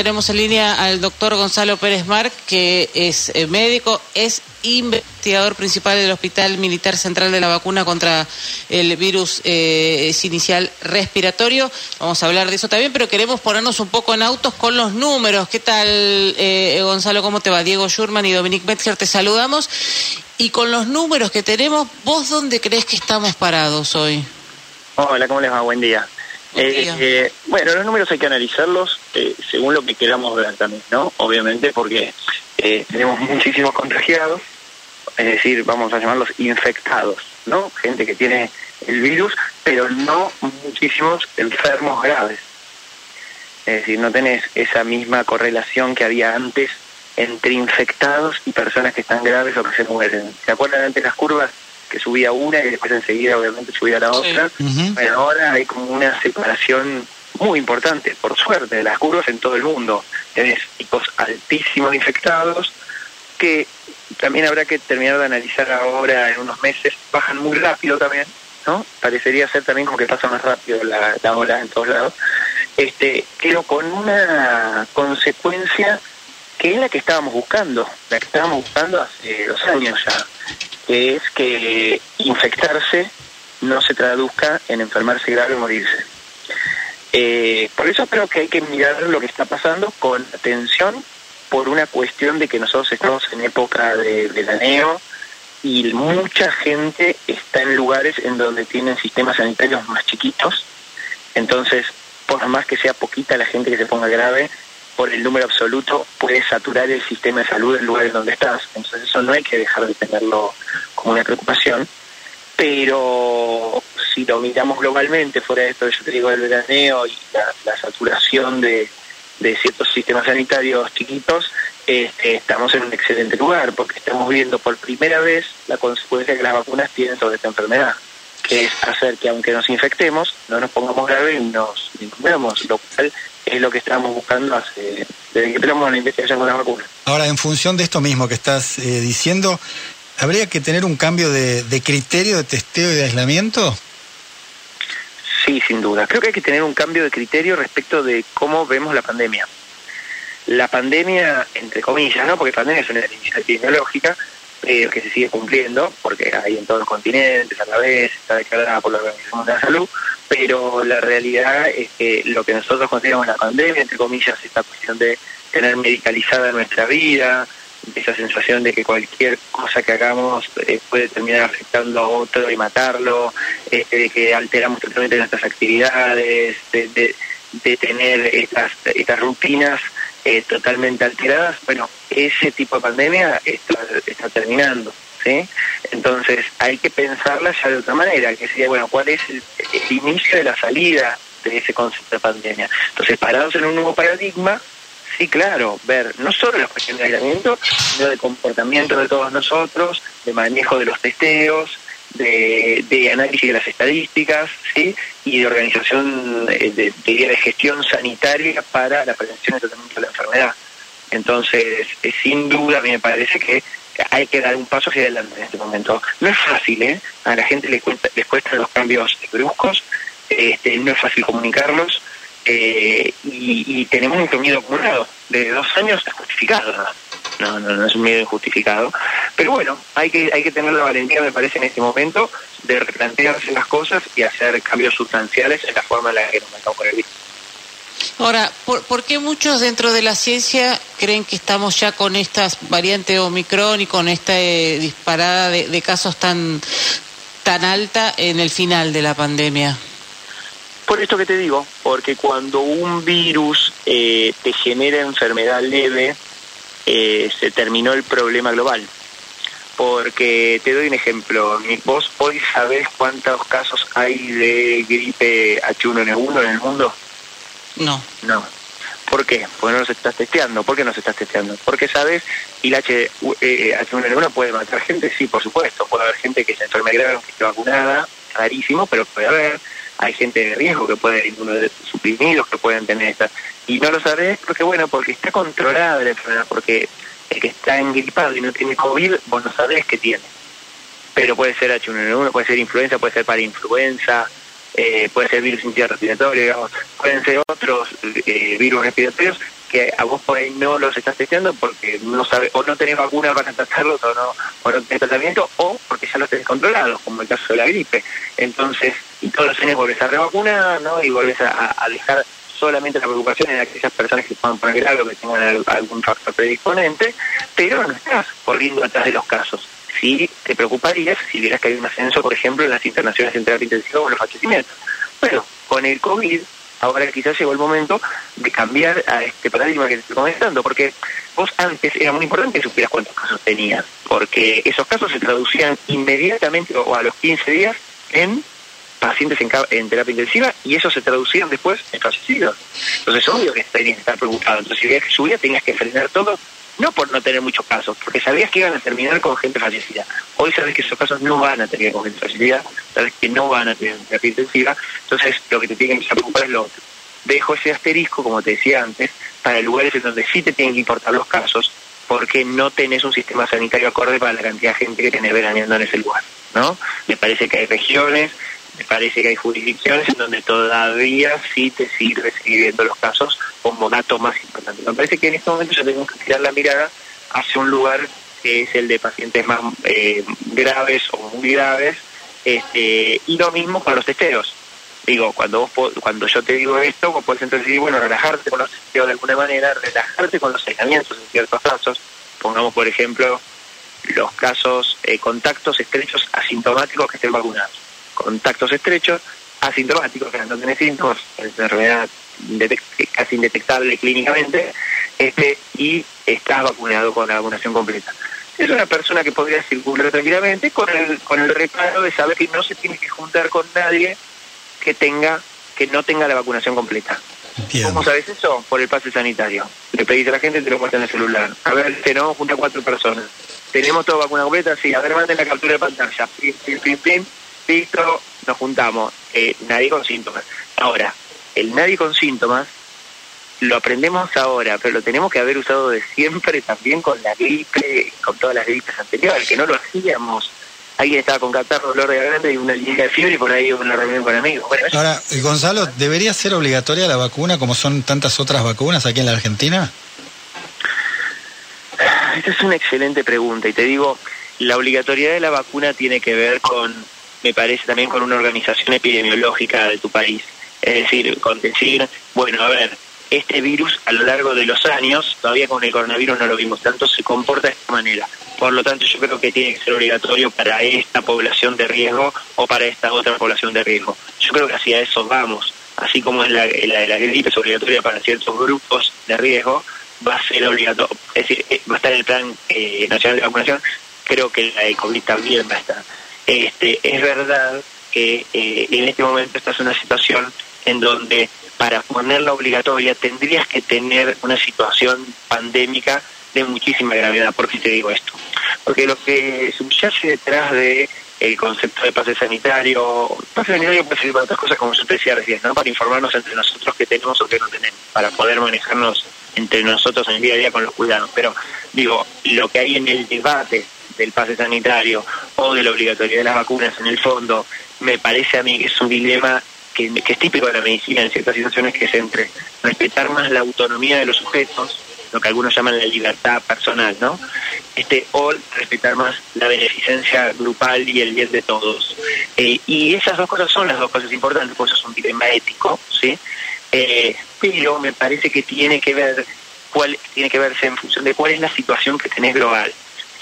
tenemos en línea al doctor Gonzalo Pérez Mar, que es eh, médico, es investigador principal del Hospital Militar Central de la Vacuna contra el virus eh, inicial respiratorio. Vamos a hablar de eso también, pero queremos ponernos un poco en autos con los números. ¿Qué tal, eh, Gonzalo? ¿Cómo te va? Diego Schurman y Dominique Metzger, te saludamos. Y con los números que tenemos, ¿vos dónde crees que estamos parados hoy? Hola, ¿cómo les va? Buen día. Eh, eh, bueno, los números hay que analizarlos eh, según lo que queramos ver también, ¿no? Obviamente porque tenemos muchísimos contagiados, es decir, vamos a llamarlos infectados, ¿no? Gente que tiene el virus, pero no muchísimos enfermos graves. Es decir, no tenés esa misma correlación que había antes entre infectados y personas que están graves o que se mueren. ¿Se acuerdan antes las curvas? Que subía una y después enseguida obviamente subía la otra. Bueno, ahora hay como una separación muy importante, por suerte, de las curvas en todo el mundo. Tenés tipos altísimos infectados que también habrá que terminar de analizar ahora en unos meses, bajan muy rápido también, ¿no? Parecería ser también como que pasa más rápido la, la ola en todos lados, este, pero con una consecuencia que es la que estábamos buscando, la que estábamos buscando hace dos años ya que es que infectarse no se traduzca en enfermarse grave o morirse. Eh, por eso creo que hay que mirar lo que está pasando con atención por una cuestión de que nosotros estamos en época de veraneo y mucha gente está en lugares en donde tienen sistemas sanitarios más chiquitos. Entonces, por más que sea poquita la gente que se ponga grave, por el número absoluto puede saturar el sistema de salud en lugares donde estás. Entonces eso no hay que dejar de tenerlo como una preocupación. Pero si lo miramos globalmente, fuera de esto yo te digo del veraneo y la, saturación de, ciertos sistemas sanitarios chiquitos, este, estamos en un excelente lugar porque estamos viendo por primera vez la consecuencia que las vacunas tienen sobre esta enfermedad, que es hacer que aunque nos infectemos, no nos pongamos graves y nos infectemos, lo cual es lo que estábamos buscando hace, desde que empezamos la investigación con la vacuna. Ahora, en función de esto mismo que estás eh, diciendo, ¿habría que tener un cambio de, criterio de testeo y de aislamiento? Sí, sin duda. Creo que hay que tener un cambio de criterio respecto de cómo vemos la pandemia. La pandemia, entre comillas, ¿no? Porque pandemia es una iniciativa epidemiológica, pero que se sigue cumpliendo, porque hay en todos los continentes a la vez, está declarada por la Organización de la Salud, pero la realidad es que lo que nosotros consideramos la pandemia, entre comillas, esta cuestión de tener medicalizada nuestra vida, esa sensación de que cualquier cosa que hagamos eh, puede terminar afectando a otro y matarlo, este, de que alteramos totalmente nuestras actividades, de, tener estas, estas rutinas eh, totalmente alteradas, bueno, ese tipo de pandemia está, está terminando. ¿Sí? Entonces hay que pensarla ya de otra manera, que sería, bueno, ¿cuál es el, inicio de la salida de ese concepto de pandemia? Entonces, parados en un nuevo paradigma, sí, claro, ver no solo la cuestión de aislamiento, sino de comportamiento de todos nosotros, de manejo de los testeos, de, análisis de las estadísticas, ¿sí? y de organización de, de, de gestión sanitaria para la prevención y tratamiento de la enfermedad. Entonces, eh, sin duda, a mí me parece que hay que dar un paso hacia adelante en este momento. No es fácil, ¿eh? A la gente les, cuesta, les cuestan los cambios bruscos, este, no es fácil comunicarlos eh, y, tenemos un miedo acumulado de dos años justificado. ¿no? No, no, es un miedo injustificado. Pero bueno, hay que, hay que tener la valentía, me parece, en este momento de replantearse las cosas y hacer cambios sustanciales en la forma en la que nos manejamos con el virus. Ahora, ¿por, qué muchos dentro de la ciencia creen que estamos ya con estas variantes Omicron y con esta eh, disparada de, casos tan, tan alta en el final de la pandemia? Por esto que te digo, porque cuando un virus eh, te genera enfermedad leve, eh, se terminó el problema global. Porque te doy un ejemplo, vos hoy sabés cuántos casos hay de gripe H1N1 en el mundo. No. No. ¿Por qué? Porque no los estás testeando. ¿Por qué no se estás testeando? Porque sabes, y el H, eh, H1N1 puede matar gente, sí, por supuesto. Puede haber gente que se enferme grave que esté vacunada, rarísimo, pero puede haber. Hay gente de riesgo que puede suprimidos que pueden tener esta. Y no lo sabes porque, bueno, porque está controlada la enfermedad, porque el que está engripado y no tiene COVID, vos no sabés qué tiene. Pero puede ser H1N1, puede ser influenza, puede ser para influenza, eh, puede ser virus respiratorio, digamos, pueden ser otros eh, virus respiratorios que a vos por ahí no los estás testeando porque no sabes o no tenés vacuna para tratarlos o no, o no tenés tratamiento o porque ya los tenés controlados, como el caso de la gripe. Entonces, y todos los años volvés a revacunar, ¿no? Y volvés a, dejar solamente la preocupación en aquellas personas que puedan poner grave que tengan algún factor predisponente, pero no estás corriendo atrás de los casos. Sí te preocuparías si vieras que hay un ascenso, por ejemplo, en las internaciones en terapia intensiva o en los fallecimientos. Bueno, con el COVID ahora quizás llegó el momento de cambiar a este paradigma que te estoy comentando, porque vos antes era muy importante que supieras cuántos casos tenías, porque esos casos se traducían inmediatamente o a los 15 días en pacientes en, terapia intensiva y eso se traducían después en fallecidos. Entonces, obvio que tenías que estar preocupado. Entonces, si veías que subía, tenías que frenar todo no por no tener muchos casos, porque sabías que iban a terminar con gente fallecida. Hoy sabes que esos casos no van a terminar con gente fallecida, sabes que no van a tener terapia intensiva, entonces lo que te tiene que preocupar es lo otro. Dejo ese asterisco, como te decía antes, para lugares en donde sí te tienen que importar los casos, porque no tenés un sistema sanitario acorde para la cantidad de gente que tenés veraneando en ese lugar, ¿no? Me parece que hay regiones me parece que hay jurisdicciones en donde todavía sí te sirve seguir viendo los casos como dato más importante. Me parece que en este momento ya tenemos que tirar la mirada hacia un lugar que es el de pacientes más eh, graves o muy graves, este, y lo mismo con los testeos. Digo, cuando vos, cuando yo te digo esto, vos podés entonces decir, bueno, relajarte con los testeos de alguna manera, relajarte con los aislamientos en ciertos casos. Pongamos, por ejemplo, los casos, eh, contactos estrechos asintomáticos que estén vacunados contactos estrechos, asintomáticos, que no tienen síntomas, enfermedad casi indetectable clínicamente, este, y estás vacunado con la vacunación completa. Es una persona que podría circular tranquilamente con el, con el reparo de saber que no se tiene que juntar con nadie que tenga que no tenga la vacunación completa. ¿Cómo sabes eso? Por el pase sanitario. Le pedís a la gente, te lo muestra en el celular. A ver, tenemos junta cuatro personas. ¿Tenemos toda vacuna completa? Sí. A ver, manden la captura de pantalla. Pim, pim, pim, pim listo, nos juntamos, eh, nadie con síntomas. Ahora, el nadie con síntomas lo aprendemos ahora, pero lo tenemos que haber usado de siempre también con la gripe, con todas las gripes anteriores, que no lo hacíamos. Alguien estaba con catarro, dolor de garganta y una línea de fiebre y por ahí una reunión con amigos. Ahora, Gonzalo, ¿debería ser obligatoria la vacuna como son tantas otras vacunas aquí en la Argentina? Esta es una excelente pregunta y te digo, la obligatoriedad de la vacuna tiene que ver con me parece también con una organización epidemiológica de tu país. Es decir, con decir, bueno, a ver, este virus a lo largo de los años, todavía con el coronavirus no lo vimos tanto, se comporta de esta manera. Por lo tanto, yo creo que tiene que ser obligatorio para esta población de riesgo o para esta otra población de riesgo. Yo creo que hacia eso vamos. Así como es la, la, la gripe es obligatoria para ciertos grupos de riesgo, va a ser obligatorio. Es decir, eh, va a estar en el plan eh, nacional de vacunación, creo que la de COVID también va a estar. Este, es verdad que eh, en este momento estás en una situación en donde para ponerla obligatoria tendrías que tener una situación pandémica de muchísima gravedad. ¿Por qué te digo esto? Porque lo que subyace detrás de el concepto de pase sanitario, pase sanitario puede servir para otras cosas como yo te decía recién, ¿no? para informarnos entre nosotros qué tenemos o qué no tenemos, para poder manejarnos entre nosotros en el día a día con los cuidados. Pero digo, lo que hay en el debate del pase sanitario o de la obligatoriedad de las vacunas en el fondo, me parece a mí que es un dilema que, es típico de la medicina en ciertas situaciones, que es entre respetar más la autonomía de los sujetos, lo que algunos llaman la libertad personal, ¿no? Este, o respetar más la beneficencia grupal y el bien de todos. Eh, y esas dos cosas son las dos cosas importantes, pues eso es un dilema ético, ¿sí? Eh, pero me parece que tiene que ver cuál tiene que verse en función de cuál es la situación que tenés global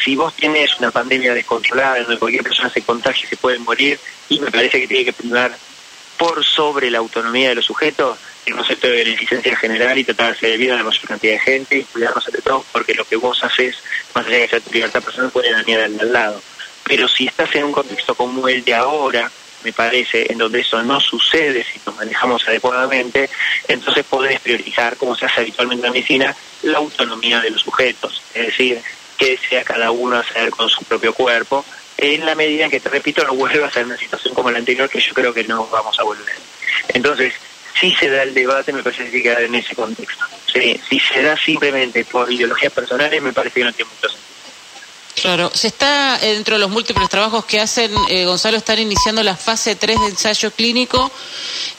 si vos tienes una pandemia descontrolada en donde cualquier persona se contagia y se puede morir, y me parece que tiene que primar por sobre la autonomía de los sujetos el concepto de beneficencia general y tratar de hacer vida a la mayor cantidad de gente y cuidarnos entre todos, porque lo que vos haces, más allá de ser tu libertad personal, puede dañar al, al lado. Pero si estás en un contexto como el de ahora, me parece, en donde eso no sucede si nos manejamos adecuadamente, entonces podés priorizar, como se hace habitualmente en la medicina, la autonomía de los sujetos. Es decir, que sea cada uno hacer con su propio cuerpo, en la medida en que, te repito, no vuelva a ser una situación como la anterior, que yo creo que no vamos a volver. Entonces, si se da el debate, me parece que hay que dar en ese contexto. si se da simplemente por ideologías personales, me parece que no tiene mucho sentido. Claro, se está, eh, dentro de los múltiples trabajos que hacen, eh, Gonzalo, están iniciando la fase 3 de ensayo clínico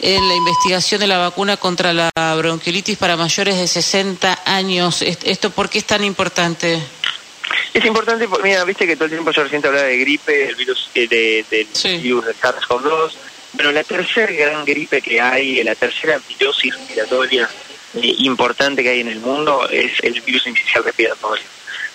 en la investigación de la vacuna contra la bronquiolitis para mayores de 60 años. ¿Esto por qué es tan importante? Es importante, mira, viste que todo el tiempo yo recién hablaba de gripe, el virus eh, de, del virus de SARS-CoV-2, pero la tercera gran gripe que hay, la tercera virosis respiratoria importante que hay en el mundo es el virus inicial respiratorio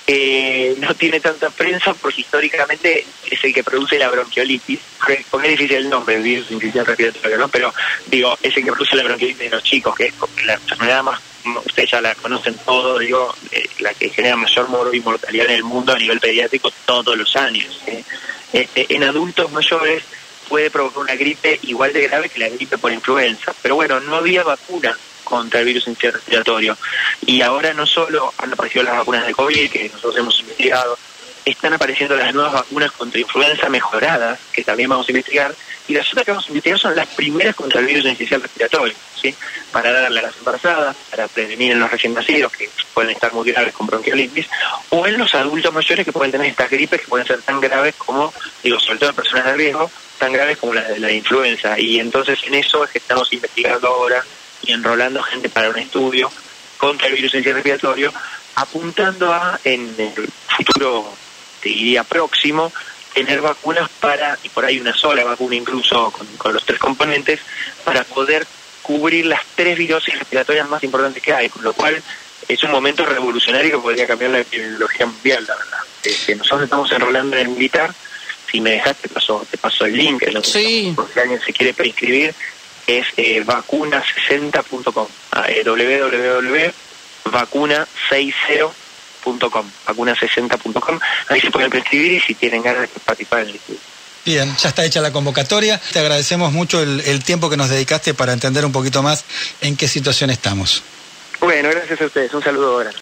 eh, no tiene tanta prensa porque históricamente es el que produce la bronquiolitis, porque es difícil el nombre, virus respiratorio, ¿no? Pero digo, es el que produce la bronquiolitis de los chicos, que es la enfermedad más, ustedes ya la conocen todos, digo, eh, la que genera mayor moro y mortalidad en el mundo a nivel pediátrico todos los años. ¿eh? Este, en adultos mayores puede provocar una gripe igual de grave que la gripe por influenza, pero bueno, no había vacuna contra el virus respiratorio. Y ahora no solo han aparecido las vacunas de COVID, que nosotros hemos investigado, están apareciendo las nuevas vacunas contra influenza mejoradas, que también vamos a investigar, y las otras que vamos a investigar son las primeras contra el virus respiratorio, ¿sí? para darle a las embarazadas, para prevenir en los recién nacidos, que pueden estar muy graves con bronquiolitis, o en los adultos mayores que pueden tener estas gripes que pueden ser tan graves como, digo, sobre todo en personas de riesgo, tan graves como la de la influenza. Y entonces en eso es que estamos investigando ahora y enrolando gente para un estudio contra el virus respiratorio, apuntando a, en el futuro, te diría próximo, tener vacunas para, y por ahí una sola vacuna incluso con, los tres componentes, para poder cubrir las tres virosis respiratorias más importantes que hay, con lo cual es un momento revolucionario que podría cambiar la epidemiología mundial, la verdad. Eh, nosotros estamos enrolando en el militar, si me dejaste, te paso, te paso el link, sí. por si alguien se quiere prescribir, es eh, vacuna60.com, ah, eh, www.vacuna60.com, vacuna60.com, ahí se pueden prescribir y si tienen ganas de participar en el estudio. Bien, ya está hecha la convocatoria. Te agradecemos mucho el, el tiempo que nos dedicaste para entender un poquito más en qué situación estamos. Bueno, gracias a ustedes. Un saludo ahora.